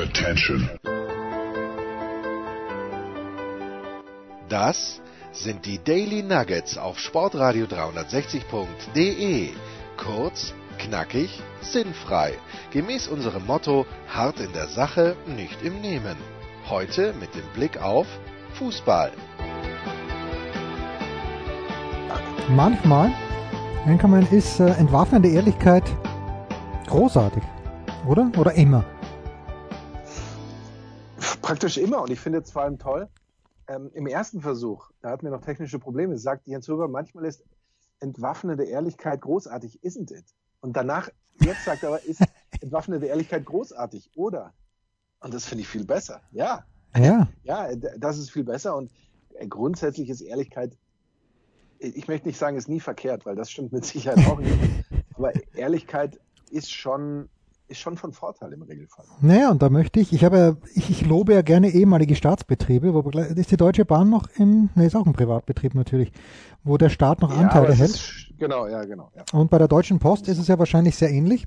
Attention. Das sind die Daily Nuggets auf Sportradio 360.de. Kurz, knackig, sinnfrei. Gemäß unserem Motto: hart in der Sache, nicht im Nehmen. Heute mit dem Blick auf Fußball. Manchmal, denke man, ist äh, entwaffnende Ehrlichkeit großartig, oder? Oder immer? Praktisch immer und ich finde es vor allem toll. Ähm, Im ersten Versuch, da hatten wir noch technische Probleme, sagt Jens Huber, manchmal ist entwaffnende Ehrlichkeit großartig, isn't it? Und danach, jetzt sagt er aber, ist entwaffnende Ehrlichkeit großartig, oder? Und das finde ich viel besser. Ja. Ja. Ja, das ist viel besser und äh, grundsätzlich ist Ehrlichkeit, ich möchte nicht sagen, ist nie verkehrt, weil das stimmt mit Sicherheit auch nicht. Aber Ehrlichkeit ist schon, ist schon von Vorteil im Regelfall. Naja, und da möchte ich, ich habe ja, ich, ich lobe ja gerne ehemalige Staatsbetriebe, wo gleich- ist die Deutsche Bahn noch im, ne, ist auch ein Privatbetrieb natürlich, wo der Staat noch Anteile aber es hält. Ist, genau, ja, genau. Ja. Und bei der Deutschen Post ist es ja wahrscheinlich sehr ähnlich.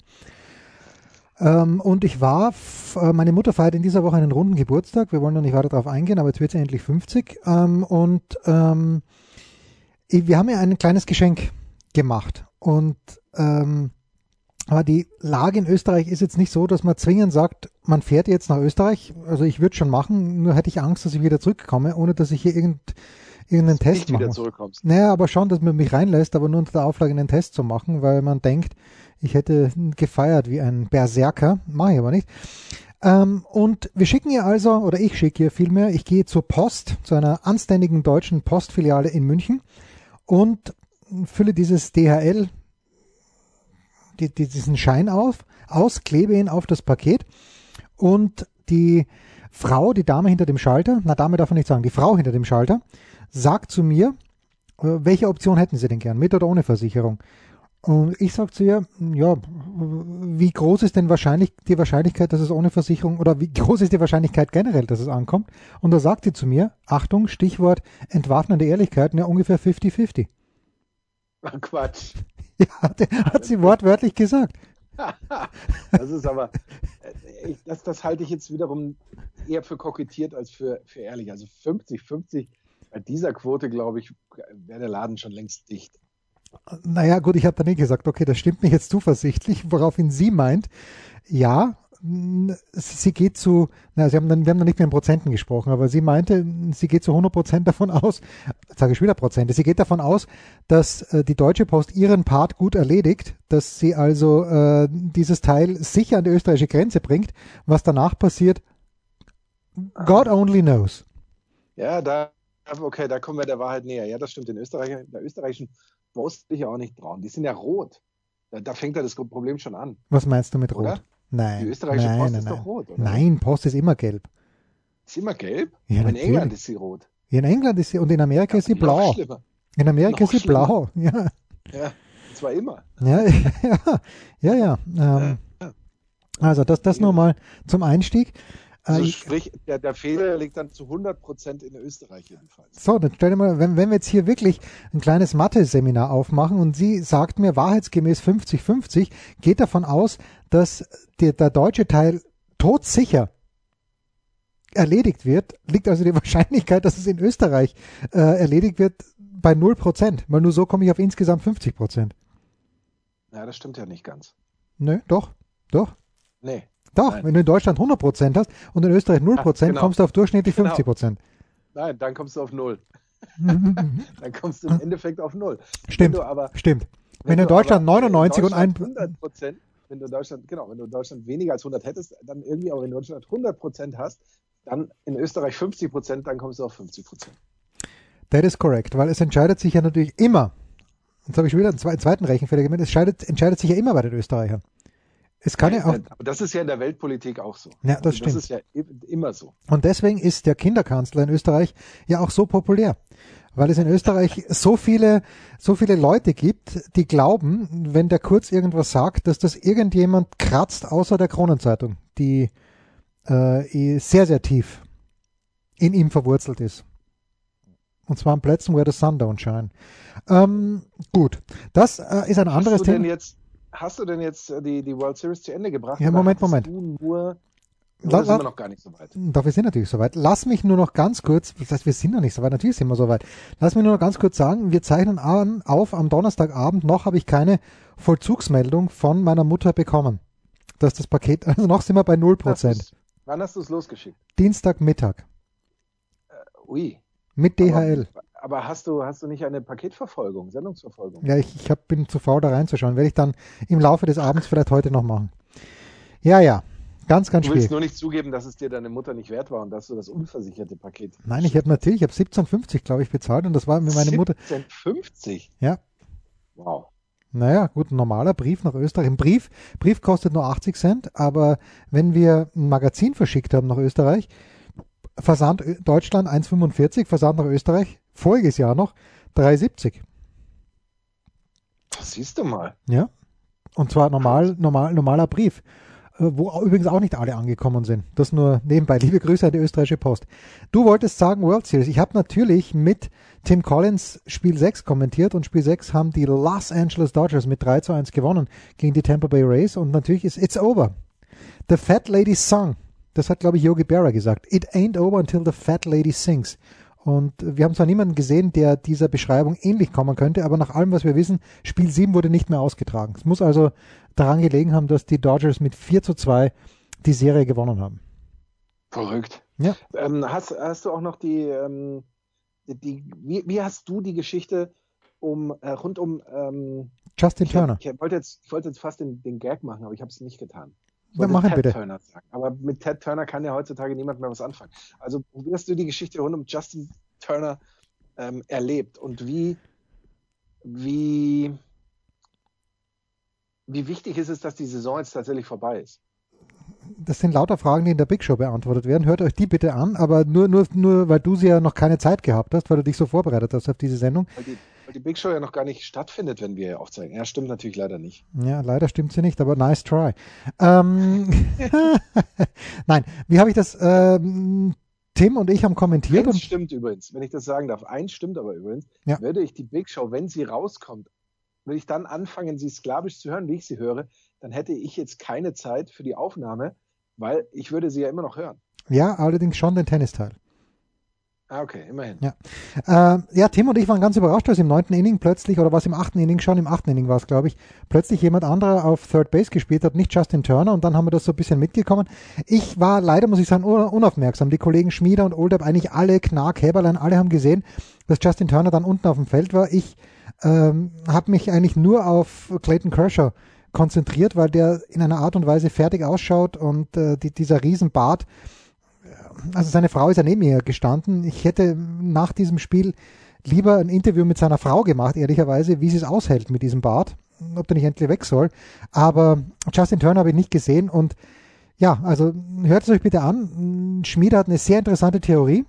Ähm, und ich war, äh, meine Mutter feiert in dieser Woche einen runden Geburtstag. Wir wollen noch nicht weiter darauf eingehen, aber jetzt wird sie endlich 50. Ähm, und ähm, wir haben ihr ein kleines Geschenk gemacht. Und ähm, aber die Lage in Österreich ist jetzt nicht so, dass man zwingend sagt, man fährt jetzt nach Österreich. Also ich würde schon machen, nur hätte ich Angst, dass ich wieder zurückkomme, ohne dass ich hier irgend, irgendeinen Test Nicht mache. wieder zurückkommst. Naja, aber schon, dass man mich reinlässt, aber nur unter der Auflage einen Test zu machen, weil man denkt, ich hätte gefeiert wie ein Berserker. Mache ich aber nicht. Ähm, und wir schicken ihr also, oder ich schicke ihr vielmehr, ich gehe zur Post, zu einer anständigen deutschen Postfiliale in München und fülle dieses DHL, die, die, diesen Schein auf, aus, klebe ihn auf das Paket und die Frau, die Dame hinter dem Schalter, na Dame darf man nicht sagen, die Frau hinter dem Schalter, sagt zu mir, äh, welche Option hätten Sie denn gern, mit oder ohne Versicherung? Und ich sage zu ihr, ja, wie groß ist denn wahrscheinlich die Wahrscheinlichkeit, dass es ohne Versicherung oder wie groß ist die Wahrscheinlichkeit generell, dass es ankommt? Und da sagt sie zu mir, Achtung, Stichwort entwaffnende Ehrlichkeit, ja ungefähr 50-50. Ach, Quatsch. Ja, hat, hat sie wortwörtlich gesagt. Das ist aber, äh, ich, das, das halte ich jetzt wiederum eher für kokettiert als für, für ehrlich. Also 50, 50, bei dieser Quote, glaube ich, wäre der Laden schon längst dicht. Naja, gut, ich habe dann nicht gesagt, okay, das stimmt mich jetzt zuversichtlich, woraufhin sie meint, ja, sie geht zu, na, sie haben dann, wir haben dann nicht mehr in Prozenten gesprochen, aber sie meinte, sie geht zu 100 Prozent davon aus, sage ich wieder Prozente, sie geht davon aus, dass äh, die Deutsche Post ihren Part gut erledigt, dass sie also äh, dieses Teil sicher an die österreichische Grenze bringt. Was danach passiert, God only knows. Ja, da, okay, da kommen wir der Wahrheit näher. Ja, das stimmt. Den Österreicher, der österreichischen Post ich auch nicht trauen. Die sind ja rot. Da, da fängt ja das Problem schon an. Was meinst du mit Oder? Nein, Die österreichische nein, Post nein, ist nein. doch rot, oder? Nein, Post ist immer gelb. Ist immer gelb? Ja, Aber in natürlich. England ist sie rot. Ja, In England ist sie und in Amerika ist sie blau. schlimmer. In Amerika Noch ist sie blau. Ja, Ja, zwar immer. ja, ja, ja. ja. Ähm, also das, das nur mal zum Einstieg. Äh, Also ich- sprich, der, der Fehler liegt dann zu 100 Prozent in Österreich jedenfalls. so, dann stell dir mal, wenn, wenn wir jetzt hier wirklich ein kleines Mathe-Seminar aufmachen und sie sagt mir wahrheitsgemäß 50-50, geht davon aus, dass der, der deutsche Teil todsicher erledigt wird, liegt also die Wahrscheinlichkeit, dass es in Österreich äh, erledigt wird, bei 0%, weil nur so komme ich auf insgesamt 50%. Ja, das stimmt ja nicht ganz. Nö, doch, doch. Nee. Doch, Nein. wenn du in Deutschland 100% hast und in Österreich 0%, genau. kommst du auf durchschnittlich Genau. 50%. Nein, dann kommst du auf Null. Dann kommst du im Endeffekt auf Null. Stimmt, Wenn du aber, stimmt. Wenn du in Deutschland aber 99 und ein... 100 Prozent, wenn du in Deutschland, genau, wenn du in Deutschland weniger als 100 hättest, dann irgendwie, aber wenn du in Deutschland 100 Prozent hast, dann in Österreich 50 Prozent, dann kommst du auf 50 Prozent. That is correct, weil es entscheidet sich ja natürlich immer, jetzt habe ich wieder einen zwe- zweiten Rechenfehler gemeint, es entscheidet, entscheidet sich ja immer bei den Österreichern. Es kann ja auch, Aber das ist ja in der Weltpolitik auch so. Ja, das Also stimmt. Das ist ja immer so. und deswegen ist der Kinderkanzler in Österreich ja auch so populär, weil es in Österreich so viele, so viele Leute gibt, die glauben, wenn der Kurz irgendwas sagt, dass das irgendjemand kratzt, außer der Kronenzeitung, die äh, sehr, sehr tief in ihm verwurzelt ist. Und zwar an Plätzen, where the sun don't shine. Ähm, gut, das äh, ist ein anderes Thema. jetzt, hast du denn jetzt äh, die, die World Series zu Ende gebracht? Ja, Moment, Moment. Nur, Oder La- sind la- wir noch gar nicht so weit? Doch, wir sind natürlich soweit. Lass mich nur noch ganz kurz, das heißt, wir sind noch nicht so weit, natürlich sind wir so weit. Lass mich nur noch ganz kurz sagen, wir zeichnen an, auf am Donnerstagabend, noch habe ich keine Vollzugsmeldung von meiner Mutter bekommen. Dass das Paket, also noch sind wir bei 0%. Hast du's- Wann hast du es losgeschickt? Dienstagmittag. Ui. Mit DHL. Aber, aber hast du, hast du nicht eine Paketverfolgung, Sendungsverfolgung? Ja, ich, ich hab, bin zu faul da reinzuschauen. Werde ich dann im Laufe des Abends vielleicht heute noch machen. Ja, ja. Ganz, ganz Du willst schwierig. nur nicht zugeben, dass es dir deine Mutter nicht wert war und dass du das unversicherte Paket. Nein, ich habe natürlich, ich habe 17,50 glaube ich bezahlt und das war mir meine Mutter. 17,50. Ja. Wow. Naja, gut, ein normaler Brief nach Österreich. Ein Brief, Brief kostet nur 80 Cent, aber wenn wir ein Magazin verschickt haben nach Österreich, Versand Deutschland 1,45, Versand nach Österreich, voriges Jahr noch 3,70. Das siehst du mal. Ja. Und zwar normal, normal, normaler Brief, äh, wo übrigens auch nicht alle angekommen sind. Das nur nebenbei. Liebe Grüße an die österreichische Post. Du wolltest sagen World Series. Ich habe natürlich mit Tim Collins Spiel 6 kommentiert und Spiel 6 haben die Los Angeles Dodgers mit 3 zu 1 gewonnen gegen die Tampa Bay Rays und natürlich ist It's over. The Fat Lady Song. Das hat, glaube ich, Yogi Berra gesagt. It ain't over until the Fat Lady sings. Und wir haben zwar niemanden gesehen, der dieser Beschreibung ähnlich kommen könnte, aber nach allem, was wir wissen, Spiel 7 wurde nicht mehr ausgetragen. Es muss also daran gelegen haben, dass die Dodgers mit 4 zu 2 die Serie gewonnen haben. Verrückt. Ja. Ähm, hast, hast du auch noch die, ähm, die, wie, wie hast du die Geschichte um äh, rund um ähm, Justin ich, Turner. ich wollte jetzt, ich wollte jetzt fast den, den Gag machen, aber ich habe es nicht getan. Dann mach Ted bitte. Turner sagen. Aber mit Ted Turner kann ja heutzutage niemand mehr was anfangen. Also wie hast du die Geschichte rund um Justin Turner ähm, erlebt und wie, wie, wie wichtig ist es, dass die Saison jetzt tatsächlich vorbei ist? Das sind lauter Fragen, die in der Big Show beantwortet werden. Hört euch die bitte an, aber nur, nur, nur weil du sie ja noch keine Zeit gehabt hast, weil du dich so vorbereitet hast auf diese Sendung. Weil die, Big Show ja noch gar nicht stattfindet, wenn wir aufzeigen. Ja, stimmt natürlich leider nicht. Ja, leider stimmt sie nicht, aber nice try. Ähm, Nein, wie habe ich das? Ähm, Tim und ich haben kommentiert Eins stimmt übrigens, wenn ich das sagen darf. Eins stimmt aber übrigens. Ja. Würde ich die Big Show, wenn sie rauskommt, würde ich dann anfangen, sie sklavisch zu hören, wie ich sie höre, dann hätte ich jetzt keine Zeit für die Aufnahme, weil ich würde sie ja immer noch hören. ja, allerdings schon den Tennisteil. Ah, okay, immerhin. Ja. Äh, ja, Tim und ich waren ganz überrascht, als im neunten Inning plötzlich, oder was im achten Inning schon, im achten Inning war es, glaube ich, plötzlich jemand anderer auf Third Base gespielt hat, nicht Justin Turner, und dann haben wir das so ein bisschen mitgekommen. Ich war leider, muss ich sagen, un- unaufmerksam. Die Kollegen Schmieder und Oldab, eigentlich alle, Knark, Heberlein, alle haben gesehen, dass Justin Turner dann unten auf dem Feld war. Ich ähm, habe mich eigentlich nur auf Clayton Kershaw konzentriert, weil der in einer Art und Weise fertig ausschaut und äh, die, dieser Riesenbart, also seine Frau ist ja neben mir gestanden. Ich hätte nach diesem Spiel lieber ein Interview mit seiner Frau gemacht, ehrlicherweise, wie sie es aushält mit diesem Bart, ob der nicht endlich weg soll. Aber Justin Turner habe ich nicht gesehen und ja, also hört es euch bitte an. Schmied hat eine sehr interessante Theorie,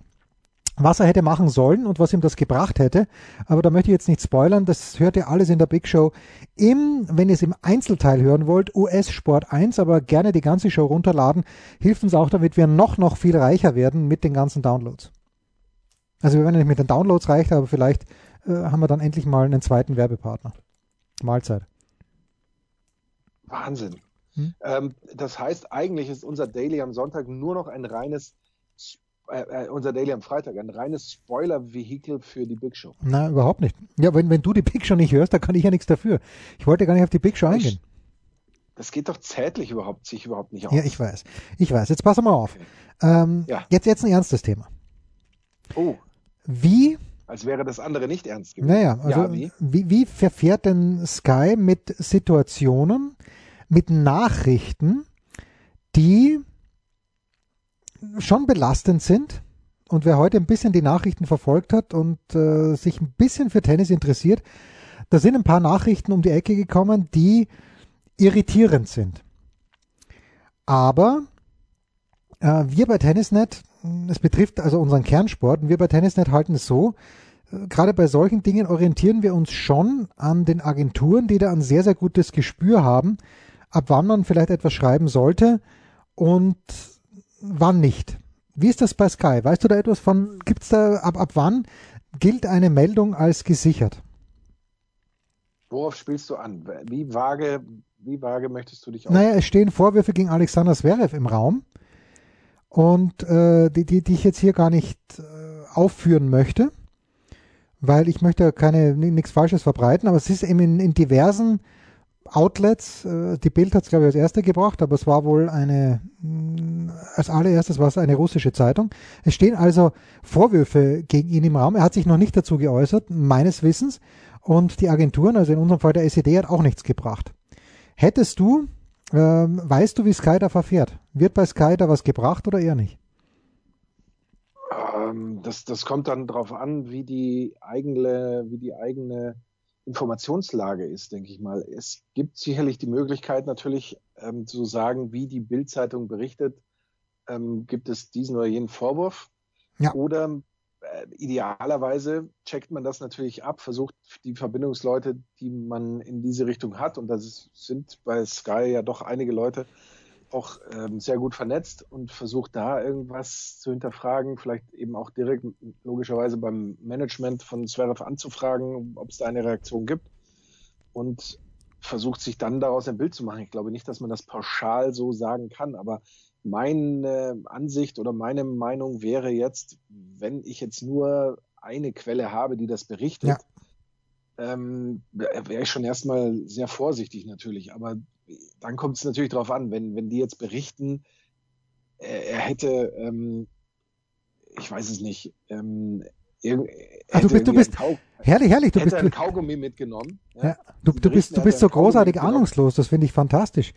was er hätte machen sollen und was ihm das gebracht hätte. Aber da möchte ich jetzt nicht spoilern. Das hört ihr alles in der Big Show im, wenn ihr es im Einzelteil hören wollt, US Sport 1, aber gerne die ganze Show runterladen. Hilft uns auch, damit wir noch, noch viel reicher werden mit den ganzen Downloads. Also wir werden nicht mit den Downloads reich, aber vielleicht äh, haben wir dann endlich mal einen zweiten Werbepartner. Mahlzeit. Wahnsinn. Hm? Ähm, das heißt, eigentlich ist unser Daily am Sonntag nur noch ein reines, äh, äh, unser Daily am Freitag, ein reines Spoiler-Vehikel für die Big Show. Na, überhaupt nicht. Ja, wenn, wenn du die Big Show nicht hörst, da kann ich ja nichts dafür. Ich wollte gar nicht auf die Big Show eingehen. Das geht doch zärtlich überhaupt, sich überhaupt nicht aus. Ja, ich weiß. Ich weiß. Jetzt pass mal auf. Ähm, Ja. jetzt, jetzt ein ernstes Thema. Oh, Wie, als wäre das andere nicht ernst gewesen. naja, also ja, wie? wie, wie verfährt denn Sky mit Situationen, mit Nachrichten, die schon belastend sind? Und wer heute ein bisschen die Nachrichten verfolgt hat und äh, sich ein bisschen für Tennis interessiert, da sind ein paar Nachrichten um die Ecke gekommen, die irritierend sind. Aber äh, wir bei Tennisnet, es betrifft also unseren Kernsport, und wir bei Tennisnet halten es so, äh, gerade bei solchen Dingen orientieren wir uns schon an den Agenturen, die da ein sehr, sehr gutes Gespür haben, ab wann man vielleicht etwas schreiben sollte und wann nicht. Wie ist das bei Sky? Weißt du da etwas von, gibt's da, ab, ab wann gilt eine Meldung als gesichert? Worauf spielst du an? Wie vage, wie vage möchtest du dich aus? Naja, es stehen Vorwürfe gegen Alexander Zverev im Raum. und äh, die, die, die ich jetzt hier gar nicht äh, aufführen möchte, weil ich möchte keine nichts Falsches verbreiten, aber es ist eben in, in diversen Outlets, äh, die Bild hat es glaube ich als erste gebracht, aber es war wohl eine, mh, als allererstes war es eine russische Zeitung. Es stehen also Vorwürfe gegen ihn im Raum. Er hat sich noch nicht dazu geäußert, meines Wissens. Und die Agenturen, also in unserem Fall der SED, hat auch nichts gebracht. Hättest du, ähm, weißt du, wie Sky da verfährt? Wird bei Sky da was gebracht oder eher nicht? Ähm, das, das kommt dann darauf an, wie die eigene, wie die eigene Informationslage ist, denke ich mal. Es gibt sicherlich die Möglichkeit natürlich ähm, zu sagen, wie die Bildzeitung berichtet, ähm, gibt es diesen oder jenen Vorwurf. Ja. Oder äh, idealerweise checkt man das natürlich ab, versucht die Verbindungsleute, die man in diese Richtung hat, und das sind bei Sky ja doch einige Leute, auch ähm, sehr gut vernetzt und versucht da irgendwas zu hinterfragen, vielleicht eben auch direkt logischerweise beim Management von Zverev anzufragen, ob es da eine Reaktion gibt und versucht sich dann daraus ein Bild zu machen. Ich glaube nicht, dass man das pauschal so sagen kann, aber meine Ansicht oder meine Meinung wäre jetzt, wenn ich jetzt nur eine Quelle habe, die das berichtet, ja. ähm, wäre ich schon erstmal sehr vorsichtig natürlich. Aber dann kommt es natürlich darauf an, wenn, wenn die jetzt berichten, er, er hätte, ähm, ich weiß es nicht, ähm, Ah, du bist, du bist herrlich, herrlich. Du bist ein Kaugummi mitgenommen. Ja. ja du, du bist, du bist so großartig ahnungslos. Das finde ich fantastisch.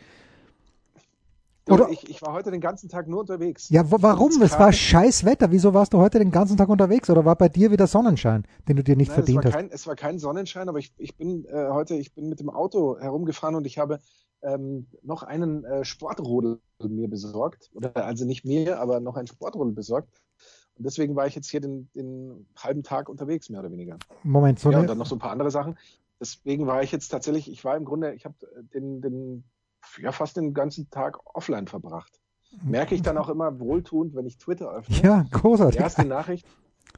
Oder ich, ich, war heute den ganzen Tag nur unterwegs. Ja, warum? Es war scheiß Wetter. Wieso warst du heute den ganzen Tag unterwegs? Oder war bei dir wieder Sonnenschein, den du dir nicht Nein, verdient es war hast? Kein, es war kein Sonnenschein, aber ich, ich bin äh, heute, ich bin mit dem Auto herumgefahren und ich habe ähm, noch einen äh, Sportrodel mir besorgt. Oder also nicht mir, aber noch einen Sportrodel besorgt. Und deswegen war ich jetzt hier den, den halben Tag unterwegs, mehr oder weniger. Moment, so Ja, und dann noch so ein paar andere Sachen. Deswegen war ich jetzt tatsächlich, ich war im Grunde, ich habe den, den ja fast den ganzen Tag offline verbracht. Merke ich dann auch immer wohltuend, wenn ich Twitter öffne. Ja, großartig. Die erste Nachricht,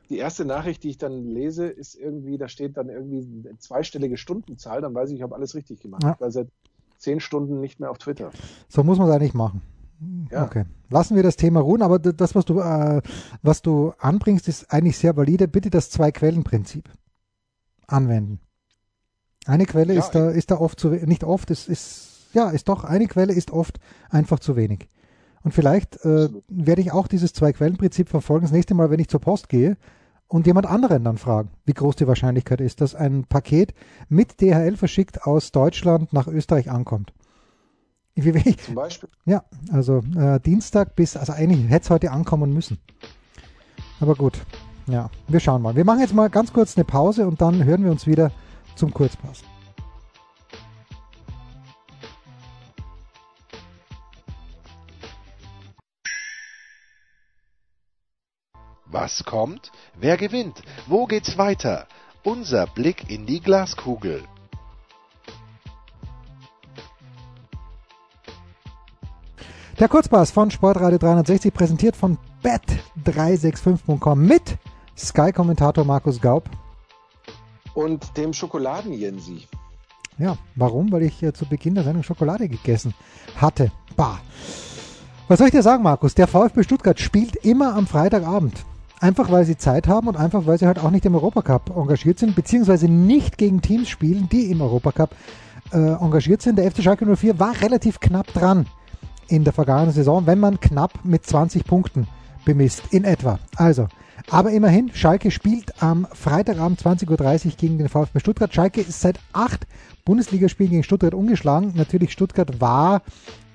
die erste Nachricht, die ich dann lese, ist irgendwie, da steht dann irgendwie eine zweistellige Stundenzahl, dann weiß ich, ich habe alles richtig gemacht. Ja. Ich war seit zehn Stunden nicht mehr auf Twitter. So muss man es eigentlich machen. Ja. Okay. Lassen wir das Thema ruhen, aber das, was du, äh, was du anbringst, ist eigentlich sehr valide. Bitte das Zwei-Quellen-Prinzip anwenden. Eine Quelle ja, ist da, ist da oft zu, nicht oft, es ist ja, ist doch, eine Quelle ist oft einfach zu wenig. Und vielleicht äh, werde ich auch dieses Zwei-Quellen-Prinzip verfolgen, das nächste Mal, wenn ich zur Post gehe und jemand anderen dann fragen, wie groß die Wahrscheinlichkeit ist, dass ein Paket mit DHL verschickt aus Deutschland nach Österreich ankommt. Wie, Zum Beispiel? Ja, also äh, Dienstag bis, also eigentlich hätte es heute ankommen müssen. Aber gut, ja, wir schauen mal. Wir machen jetzt mal ganz kurz eine Pause und dann hören wir uns wieder zum Kurzpass. Was kommt? Wer gewinnt? Wo geht's weiter? Unser Blick in die Glaskugel. Der Kurzpass von Sportradio 360 präsentiert von bet365.com mit Sky-Kommentator Markus Gaub. Und dem Schokoladen-Jensi. Ja, warum? Weil ich äh, zu Beginn der Sendung Schokolade gegessen hatte. Bah. Was soll ich dir sagen, Markus? Der VfB Stuttgart spielt immer am Freitagabend. Einfach weil sie Zeit haben und einfach weil sie halt auch nicht im Europacup engagiert sind, beziehungsweise nicht gegen Teams spielen, die im Europacup äh, engagiert sind. Der FC Schalke 04 war relativ knapp dran in der vergangenen Saison, wenn man knapp mit 20 Punkten bemisst, in etwa. Also, aber immerhin, Schalke spielt am Freitagabend 20.30 Uhr gegen den VfB Stuttgart. Schalke ist seit acht Bundesligaspielen gegen Stuttgart ungeschlagen. Natürlich, Stuttgart war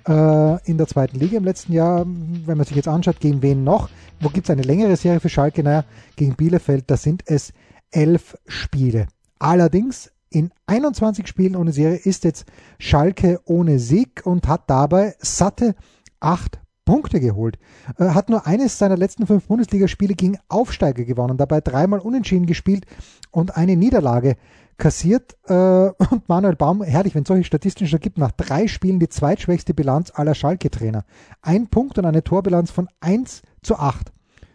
äh, in der zweiten Liga im letzten Jahr. Wenn man sich jetzt anschaut, gegen wen noch? Wo gibt es eine längere Serie für Schalke? Naja, gegen Bielefeld, da sind es elf Spiele. Allerdings in 21 Spielen ohne Serie ist jetzt Schalke ohne Sieg und hat dabei satte acht Punkte geholt. Äh, hat nur eines seiner letzten fünf Bundesligaspiele gegen Aufsteiger gewonnen, dabei dreimal unentschieden gespielt und eine Niederlage kassiert. Äh, und Manuel Baum, herrlich, wenn es solche Statistiken gibt, nach drei Spielen die zweitschwächste Bilanz aller Schalke-Trainer. Ein Punkt und eine Torbilanz von 1 zu 8.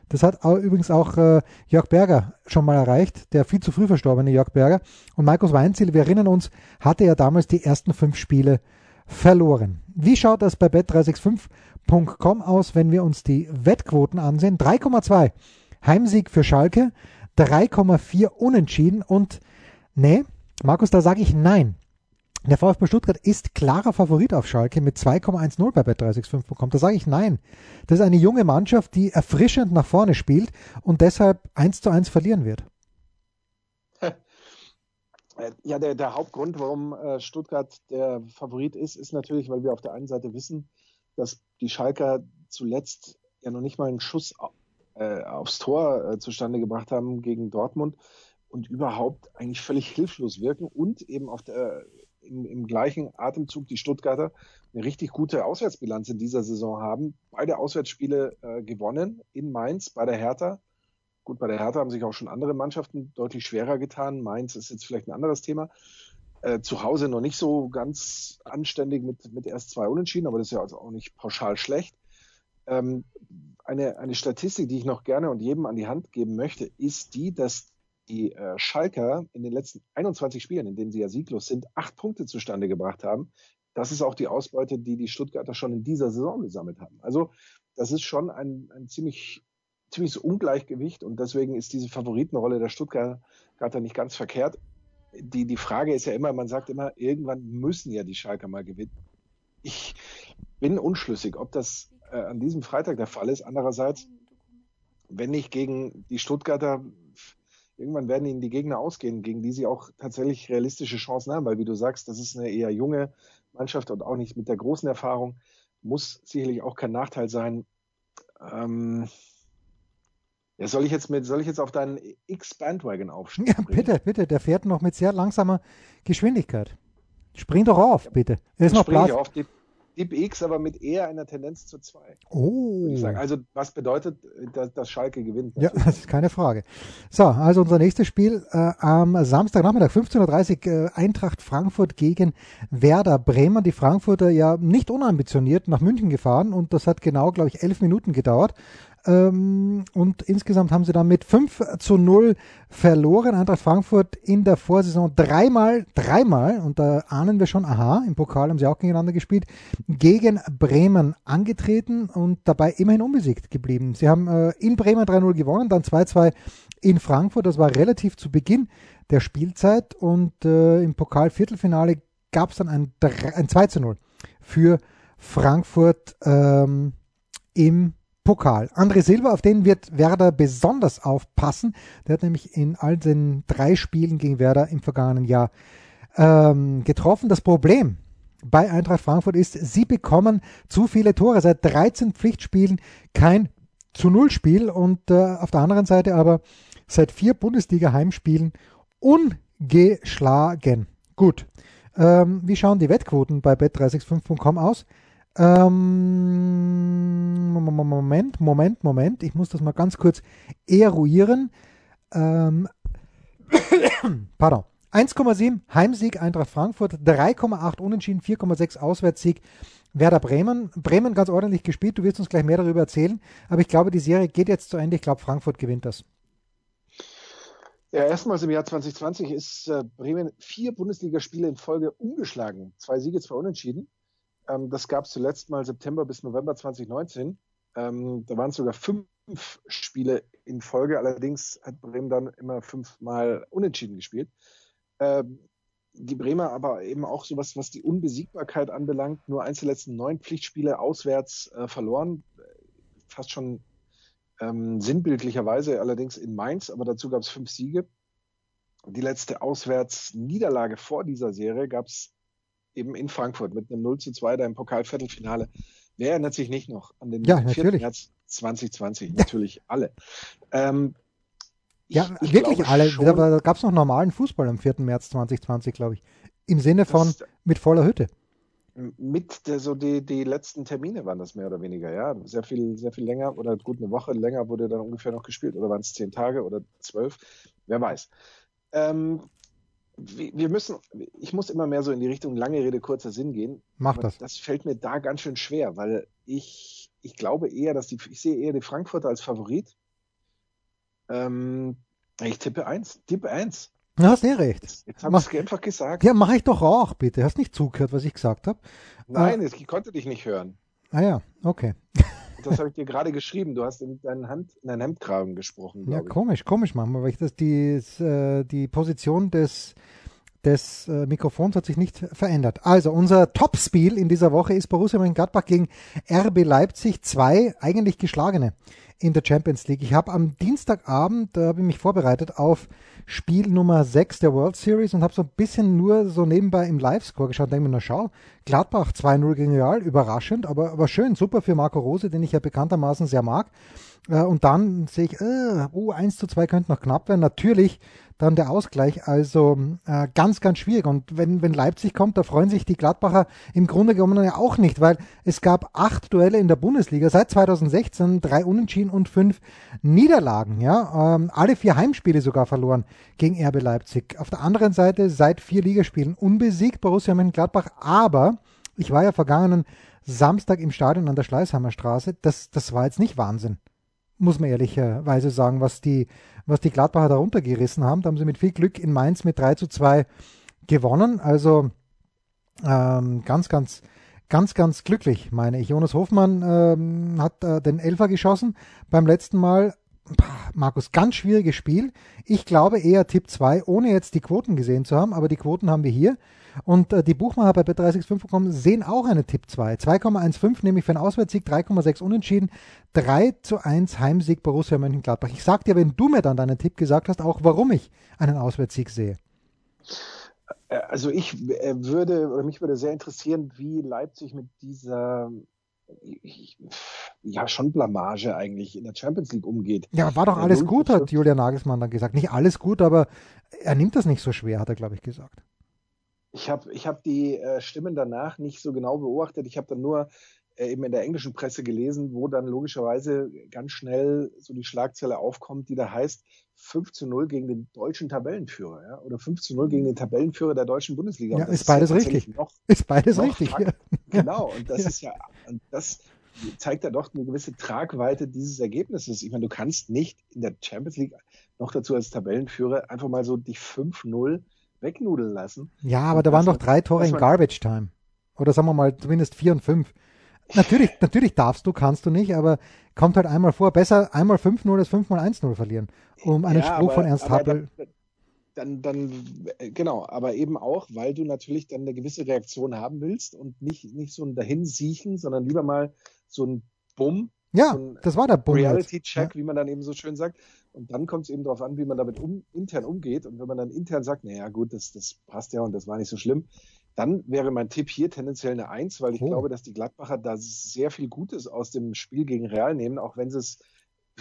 Das hat übrigens auch äh, Jörg Berger schon mal erreicht, der viel zu früh verstorbene Jörg Berger. Und Markus Weinziel, wir erinnern uns, hatte ja damals die ersten fünf Spiele verloren. Wie schaut das bei Bet365 bet365.com aus, wenn wir uns die Wettquoten ansehen. 3,2 Heimsieg für Schalke, 3,4 Unentschieden und nee, Markus, da sage ich nein. Der VfB Stuttgart ist klarer Favorit auf Schalke mit 2,10 bei bet365.com. Da sage ich nein. Das ist eine junge Mannschaft, die erfrischend nach vorne spielt und deshalb 1 zu 1 verlieren wird. Ja, der, der Hauptgrund, warum äh, Stuttgart der Favorit ist, ist natürlich, weil wir auf der einen Seite wissen, dass die Schalker zuletzt ja noch nicht mal einen Schuss äh, aufs Tor äh, zustande gebracht haben gegen Dortmund und überhaupt eigentlich völlig hilflos wirken und eben auf der, im, im gleichen Atemzug die Stuttgarter eine richtig gute Auswärtsbilanz in dieser Saison haben. Beide Auswärtsspiele äh, gewonnen in Mainz bei der Hertha. Gut, bei der Hertha haben sich auch schon andere Mannschaften deutlich schwerer getan. Mainz ist jetzt vielleicht ein anderes Thema. Äh, zu Hause noch nicht so ganz anständig mit, mit erst zwei Unentschieden, aber das ist ja also auch nicht pauschal schlecht. Ähm, eine, eine Statistik, die ich noch gerne und jedem an die Hand geben möchte, ist die, dass die äh, Schalker in den letzten 21 Spielen, in denen sie ja sieglos sind, acht Punkte zustande gebracht haben. Das ist auch die Ausbeute, die die Stuttgarter schon in dieser Saison gesammelt haben. Also das ist schon ein, ein ziemlich ziemliches Ungleichgewicht und deswegen ist diese Favoritenrolle der Stuttgarter nicht ganz verkehrt. Die, die Frage ist ja immer, man sagt immer, irgendwann müssen ja die Schalker mal gewinnen. Ich bin unschlüssig, ob das äh, an diesem Freitag der Fall ist. Andererseits, wenn nicht gegen die Stuttgarter, irgendwann werden ihnen die Gegner ausgehen, gegen die sie auch tatsächlich realistische Chancen haben, weil wie du sagst, das ist eine eher junge Mannschaft und auch nicht mit der großen Erfahrung. Muss sicherlich auch kein Nachteil sein. Ähm, ja, soll ich jetzt mit, soll ich jetzt auf deinen X-Bandwagon aufspringen? Ja, bitte, bitte. Der fährt noch mit sehr langsamer Geschwindigkeit. Spring doch auf, bitte. Er ist noch Platz. auf. Die, Deep X, aber mit eher einer Tendenz zu zwei. Oh. Ich. Also was bedeutet, dass, dass Schalke gewinnt? Natürlich. Ja, das ist keine Frage. So, also unser nächstes Spiel äh, am Samstagnachmittag 15.30 Uhr äh, Eintracht Frankfurt gegen Werder Bremen. Die Frankfurter ja nicht unambitioniert nach München gefahren und das hat genau, glaube ich, elf Minuten gedauert. Ähm, und insgesamt haben sie dann mit 5 zu 0 verloren. Eintracht Frankfurt in der Vorsaison dreimal, dreimal, und da ahnen wir schon, aha, im Pokal haben sie auch gegeneinander gespielt, gegen Bremen angetreten und dabei immerhin unbesiegt geblieben. Sie haben äh, in Bremen 3-0 gewonnen, dann 2-2 in Frankfurt. Das war relativ zu Beginn der Spielzeit und äh, im Pokal-Viertelfinale gab es dann ein, ein 2 0 für Frankfurt ähm, im Pokal. André Silva, auf den wird Werder besonders aufpassen. Der hat nämlich in all den drei Spielen gegen Werder im vergangenen Jahr ähm, getroffen. Das Problem bei Eintracht Frankfurt ist, sie bekommen zu viele Tore. Seit 13 Pflichtspielen kein zu Null Spiel und äh, auf der anderen Seite aber seit vier Bundesliga-Heimspielen ungeschlagen. Gut. Ähm, wie schauen die Wettquoten bei bet365.com aus? Ähm, Moment, Moment, Moment. Ich muss das mal ganz kurz eruieren. Ähm, pardon. 1,7 Heimsieg Eintracht Frankfurt, 3,8 Unentschieden, 4,6 Auswärtssieg Werder Bremen. Bremen ganz ordentlich gespielt, du wirst uns gleich mehr darüber erzählen, aber ich glaube, die Serie geht jetzt zu Ende. Ich glaube, Frankfurt gewinnt das. Ja, erstmals im Jahr 2020 ist äh, Bremen vier Bundesligaspiele in Folge umgeschlagen. Zwei Siege, zwei Unentschieden. Ähm, das gab es zuletzt mal September bis November 2019. Ähm, da waren es sogar fünf Spiele in Folge. Allerdings hat Bremen dann immer fünfmal unentschieden gespielt. Ähm, die Bremer aber eben auch sowas, was die Unbesiegbarkeit anbelangt, nur eins der letzten neun Pflichtspiele auswärts äh, verloren. Fast schon ähm, sinnbildlicherweise, allerdings in Mainz, aber dazu gab es fünf Siege. Die letzte Auswärtsniederlage vor dieser Serie gab es eben in Frankfurt mit einem 0 zu 2 da im Pokalviertelfinale. Wer erinnert sich nicht noch an den ja, 4. März 2020? Natürlich alle. Ähm, ja, ich, wirklich alle. Schon, da gab es noch normalen Fußball am 4. März 2020, glaube ich. Im Sinne von das, mit voller Hütte. Mit der, so die, die letzten Termine waren das mehr oder weniger, ja. Sehr viel, sehr viel länger oder gut eine Woche länger wurde dann ungefähr noch gespielt. Oder waren es zehn Tage oder zwölf? Wer weiß. Ähm, wir müssen, ich muss immer mehr so in die Richtung lange Rede, kurzer Sinn gehen. Mach das. Das fällt mir da ganz schön schwer, weil ich, ich glaube eher, dass die, ich sehe eher die Frankfurter als Favorit. Ähm, ich tippe eins, tippe eins. Du hast eh recht. Jetzt habe ich einfach gesagt. Ja, mache ich doch auch, bitte. Hast nicht zugehört, was ich gesagt habe? Nein, äh, ich konnte dich nicht hören. Ah ja, okay. Das habe ich dir gerade geschrieben. Du hast in deinen, Hand, in deinen Hemdkragen gesprochen. Ja, komisch, komisch manchmal, weil ich das die, äh, die Position des des äh, Mikrofons hat sich nicht verändert. Also unser Topspiel in dieser Woche ist Borussia Mönchengladbach gegen RB Leipzig, zwei eigentlich geschlagene in der Champions League. Ich habe am Dienstagabend, da habe ich mich vorbereitet auf Spiel Nummer 6 der World Series und habe so ein bisschen nur so nebenbei im Live-Score geschaut. Denke mir, na schau, Gladbach 2-0 gegen Real, überraschend, aber, aber schön, super für Marco Rose, den ich ja bekanntermaßen sehr mag. Und dann sehe ich, äh, oh, 1 zu 2 könnte noch knapp werden. Natürlich dann der Ausgleich. Also äh, ganz, ganz schwierig. Und wenn, wenn Leipzig kommt, da freuen sich die Gladbacher im Grunde genommen ja auch nicht, weil es gab acht Duelle in der Bundesliga seit 2016, drei Unentschieden und fünf Niederlagen. Ja, ähm, alle vier Heimspiele sogar verloren gegen RB Leipzig. Auf der anderen Seite seit vier Ligaspielen unbesiegt Borussia Mönchengladbach. Aber ich war ja vergangenen Samstag im Stadion an der Schleißheimer Straße. Das, das war jetzt nicht Wahnsinn muss man ehrlicherweise sagen, was die, was die Gladbacher da runtergerissen haben. Da haben sie mit viel Glück in Mainz mit 3 zu 2 gewonnen. Also ähm, ganz, ganz, ganz, ganz glücklich, meine ich. Jonas Hofmann ähm, hat äh, den Elfer geschossen beim letzten Mal. Markus, ganz schwieriges Spiel. Ich glaube eher Tipp 2, ohne jetzt die Quoten gesehen zu haben, aber die Quoten haben wir hier. Und äh, die Buchmacher bei bet365.com sehen auch eine Tipp 2. 2,15 nämlich für einen Auswärtssieg, 3,6 Unentschieden, 3 zu 1 Heimsieg Borussia Mönchengladbach. Ich sag dir, wenn du mir dann deinen Tipp gesagt hast, auch warum ich einen Auswärtssieg sehe. Äh, also ich äh, würde, oder mich würde sehr interessieren, wie Leipzig mit dieser ja, schon Blamage eigentlich in der Champions League umgeht. Ja, war doch alles gut, hat Julian Nagelsmann dann gesagt. Nicht alles gut, aber er nimmt das nicht so schwer, hat er, glaube ich, gesagt. Ich habe ich hab die äh, Stimmen danach nicht so genau beobachtet. Ich habe dann nur äh, eben in der englischen Presse gelesen, wo dann logischerweise ganz schnell so die Schlagzeile aufkommt, die da heißt 5 zu 0 gegen den deutschen Tabellenführer ja? oder 5 zu 0 gegen den Tabellenführer der deutschen Bundesliga. Ja, ist beides richtig. Noch, ist beides richtig. Ja. Genau, und das ja. ist ja, das zeigt ja doch eine gewisse Tragweite dieses Ergebnisses. Ich meine, du kannst nicht in der Champions League noch dazu als Tabellenführer einfach mal so dich 5-0 wegnudeln lassen. Ja, aber da waren doch drei Tore in Garbage Time. Oder sagen wir mal zumindest vier und fünf. Natürlich, natürlich darfst du, kannst du nicht, aber kommt halt einmal vor. Besser einmal 5-0 als 5 mal 1-0 verlieren. Um einen ja, Spruch aber, von Ernst Happel. Dann, dann, äh, genau, aber eben auch, weil du natürlich dann eine gewisse Reaktion haben willst und nicht, nicht so ein Dahinsiechen, sondern lieber mal so ein Bumm. Ja, so das war der Bumm. Reality-Check, ja. wie man dann eben so schön sagt. Und dann kommt es eben darauf an, wie man damit um, intern umgeht. Und wenn man dann intern sagt, naja gut, das, das passt ja und das war nicht so schlimm, dann wäre mein Tipp hier tendenziell eine Eins, weil ich oh. glaube, dass die Gladbacher da sehr viel Gutes aus dem Spiel gegen Real nehmen, auch wenn sie es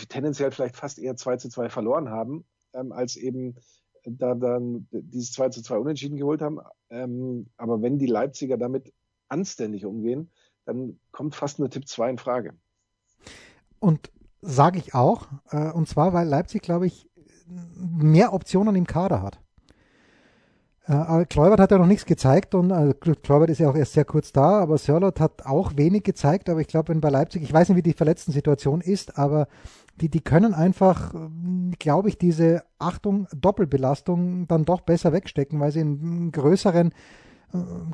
tendenziell vielleicht fast eher 2 zu 2 verloren haben, ähm, als eben da dann dieses 2 zu 2 Unentschieden geholt haben. Ähm, aber wenn die Leipziger damit anständig umgehen, dann kommt fast nur Tipp 2 in Frage. Und sage ich auch. Äh, und zwar, weil Leipzig, glaube ich, mehr Optionen im Kader hat. Äh, Kleubert hat ja noch nichts gezeigt und äh, Kleubert ist ja auch erst sehr kurz da, aber Sörlot hat auch wenig gezeigt, aber ich glaube, wenn bei Leipzig, ich weiß nicht, wie die verletzten Situation ist, aber die, die können einfach, glaube ich, diese Achtung, Doppelbelastung dann doch besser wegstecken, weil sie einen größeren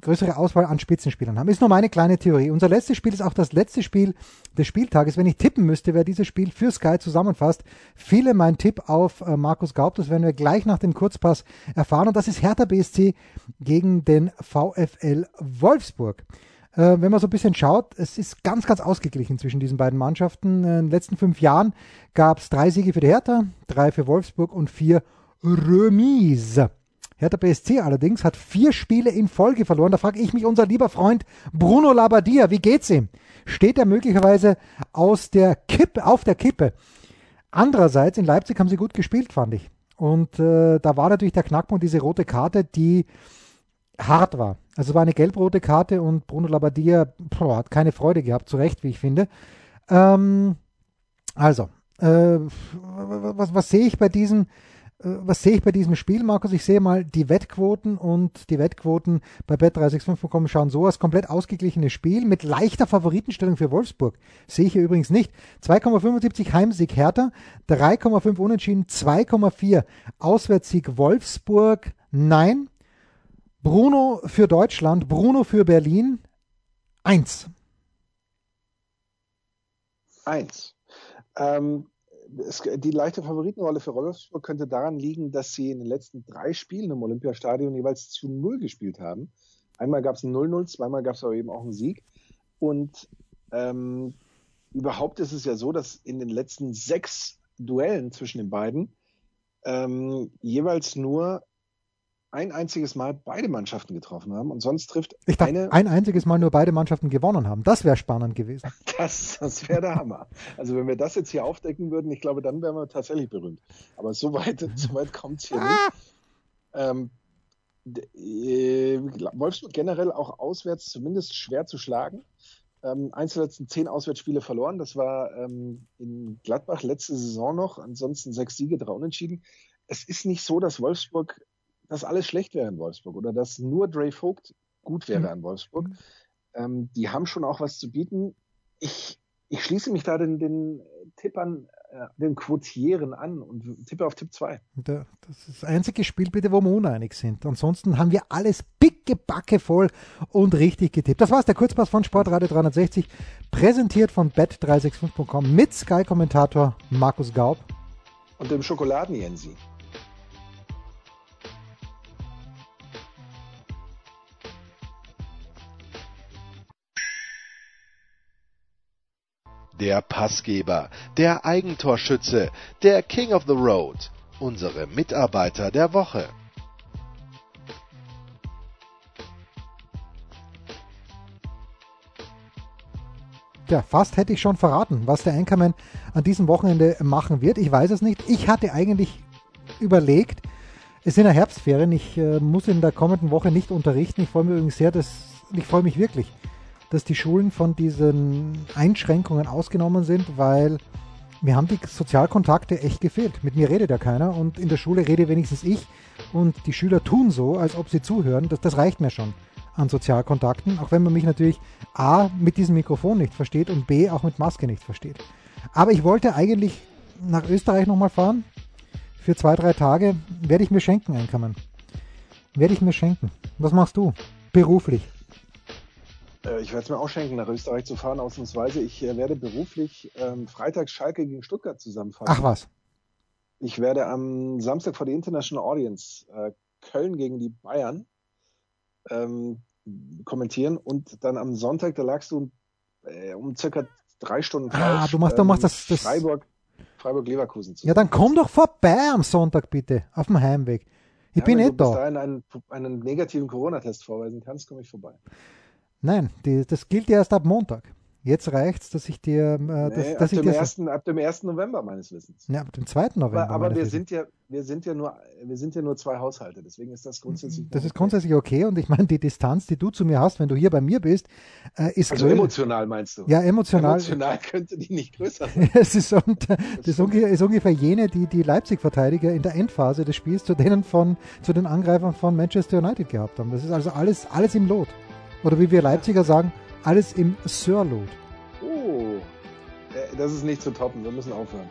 größere Auswahl an Spitzenspielern haben. Ist nur meine kleine Theorie. Unser letztes Spiel ist auch das letzte Spiel des Spieltages. Wenn ich tippen müsste, wer dieses Spiel für Sky zusammenfasst, fiele mein Tipp auf äh, Markus Gaub. Das werden wir gleich nach dem Kurzpass erfahren. Und das ist Hertha BSC gegen den VfL Wolfsburg. Äh, wenn man so ein bisschen schaut, es ist ganz, ganz ausgeglichen zwischen diesen beiden Mannschaften. In den letzten fünf Jahren gab es drei Siege für die Hertha, drei für Wolfsburg und vier Remise. Hertha BSC allerdings hat vier Spiele in Folge verloren. Da frage ich mich, unser lieber Freund Bruno Labbadia, wie geht's ihm? Steht er möglicherweise aus der Kippe, auf der Kippe? Andererseits, in Leipzig haben sie gut gespielt, fand ich. Und äh, da war natürlich der Knackpunkt diese rote Karte, die hart war. Also es war eine gelb-rote Karte und Bruno Labbadia boah, hat keine Freude gehabt, zu Recht, wie ich finde. Ähm, also, äh, was, was sehe ich bei diesen äh, was sehe ich bei diesem Spiel, Markus? Ich sehe mal die Wettquoten und die Wettquoten bei bet365.com schauen so aus. Komplett ausgeglichenes Spiel mit leichter Favoritenstellung für Wolfsburg. Sehe ich hier übrigens nicht. 2,75 Heimsieg Hertha, 3,5 Unentschieden, 2,4 Auswärtssieg Wolfsburg. Nein. Bruno für Deutschland, Bruno für Berlin. 1. Eins. Ähm, es, die leichte Favoritenrolle für Wolfsburg könnte daran liegen, dass sie in den letzten drei Spielen im Olympiastadion jeweils zu Null gespielt haben. Einmal gab es ein 0-0, zweimal gab es aber eben auch einen Sieg. Und ähm, überhaupt ist es ja so, dass in den letzten sechs Duellen zwischen den beiden ähm, jeweils nur ein einziges Mal beide Mannschaften getroffen haben und sonst trifft ich dachte, eine, ein einziges Mal nur beide Mannschaften gewonnen haben. Das wäre spannend gewesen. Das, das wäre der Hammer. Also wenn wir das jetzt hier aufdecken würden, ich glaube, dann wären wir tatsächlich berühmt. Aber so weit, so weit kommt es hier ah. nicht. Ähm, äh, Wolfsburg generell auch auswärts zumindest schwer zu schlagen. Ähm, eins der letzten zehn Auswärtsspiele verloren. Das war ähm, in Gladbach letzte Saison noch. Ansonsten sechs Siege, drei Unentschieden. Es ist nicht so, dass Wolfsburg dass alles schlecht wäre in Wolfsburg oder dass nur Dre Vogt gut wäre mhm. an Wolfsburg. Ähm, die haben schon auch was zu bieten. Ich, ich schließe mich da den, den Tippern, äh, den Quotieren an und tippe auf Tipp 2. Das ist das einzige Spiel, bitte, wo wir uneinig sind. Ansonsten haben wir alles picke Backe voll und richtig getippt. Das war's, der Kurzpass von Sportradio 360, präsentiert von bet365.com mit Sky-Kommentator Markus Gaub. Und dem Schokoladen-Jensi. Der Passgeber, der Eigentorschütze, der King of the Road, unsere Mitarbeiter der Woche. Ja, fast hätte ich schon verraten, was der Anchorman an diesem Wochenende machen wird. Ich weiß es nicht. Ich hatte eigentlich überlegt, es sind ja Herbstferien, ich äh, muss in der kommenden Woche nicht unterrichten. Ich freue mich übrigens sehr, dass, ich freue mich wirklich, dass die Schulen von diesen Einschränkungen ausgenommen sind, weil mir haben die Sozialkontakte echt gefehlt. Mit mir redet ja keiner und in der Schule rede wenigstens ich und die Schüler tun so, als ob sie zuhören. Das, das reicht mir schon an Sozialkontakten, auch wenn man mich natürlich A mit diesem Mikrofon nicht versteht und B auch mit Maske nicht versteht. Aber ich wollte eigentlich nach Österreich nochmal fahren. Für zwei, drei Tage werde ich mir schenken einkommen. Werde ich mir schenken. Was machst du? Beruflich. Äh, ich werde es mir auch schenken, nach Österreich zu fahren, ausnahmsweise. Ich äh, werde beruflich ähm, Freitag Schalke gegen Stuttgart zusammenfassen. Ach was. Ich werde am Samstag vor die International Audience äh, Köln gegen die Bayern ähm, kommentieren und dann am Sonntag, da lagst du äh, um circa drei Stunden falsch. Ah, du machst, ähm, du machst das, das Freiburg, Freiburg Leverkusen zu. Ja, dann komm doch vorbei am Sonntag bitte, auf dem Heimweg. Ich ja, bin eh da. Wenn du bis einen, einen negativen Corona-Test vorweisen kannst, komme ich vorbei. Nein, die, das gilt ja erst ab Montag. Jetzt reicht's, dass ich dir, äh, nee, dass, dass ab, ich dem dir ersten, ab dem 1. November meines Wissens. Ja, ab dem 2. November. Aber, aber wir sind ja, wir sind ja nur, wir sind ja nur zwei Haushalte, deswegen ist das grundsätzlich. Das ist okay. grundsätzlich okay und ich meine, die Distanz, die du zu mir hast, wenn du hier bei mir bist, äh, ist Also größer. emotional meinst du? Ja, emotional. Emotional könnte die nicht größer sein. es ist, und, das ist, ungefähr, ist ungefähr jene, die die Leipzig-Verteidiger in der Endphase des Spiels zu denen von, zu den Angreifern von Manchester United gehabt haben. Das ist also alles, alles im Lot. Oder wie wir Leipziger sagen, alles im Sirlot. Oh, äh, das ist nicht zu toppen. Wir müssen aufhören.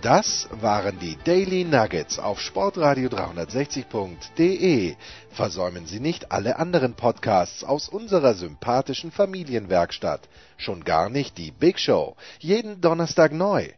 Das waren die Daily Nuggets auf Sportradio 360.de. Versäumen Sie nicht alle anderen Podcasts aus unserer sympathischen Familienwerkstatt. Schon gar nicht die Big Show. Jeden Donnerstag neu.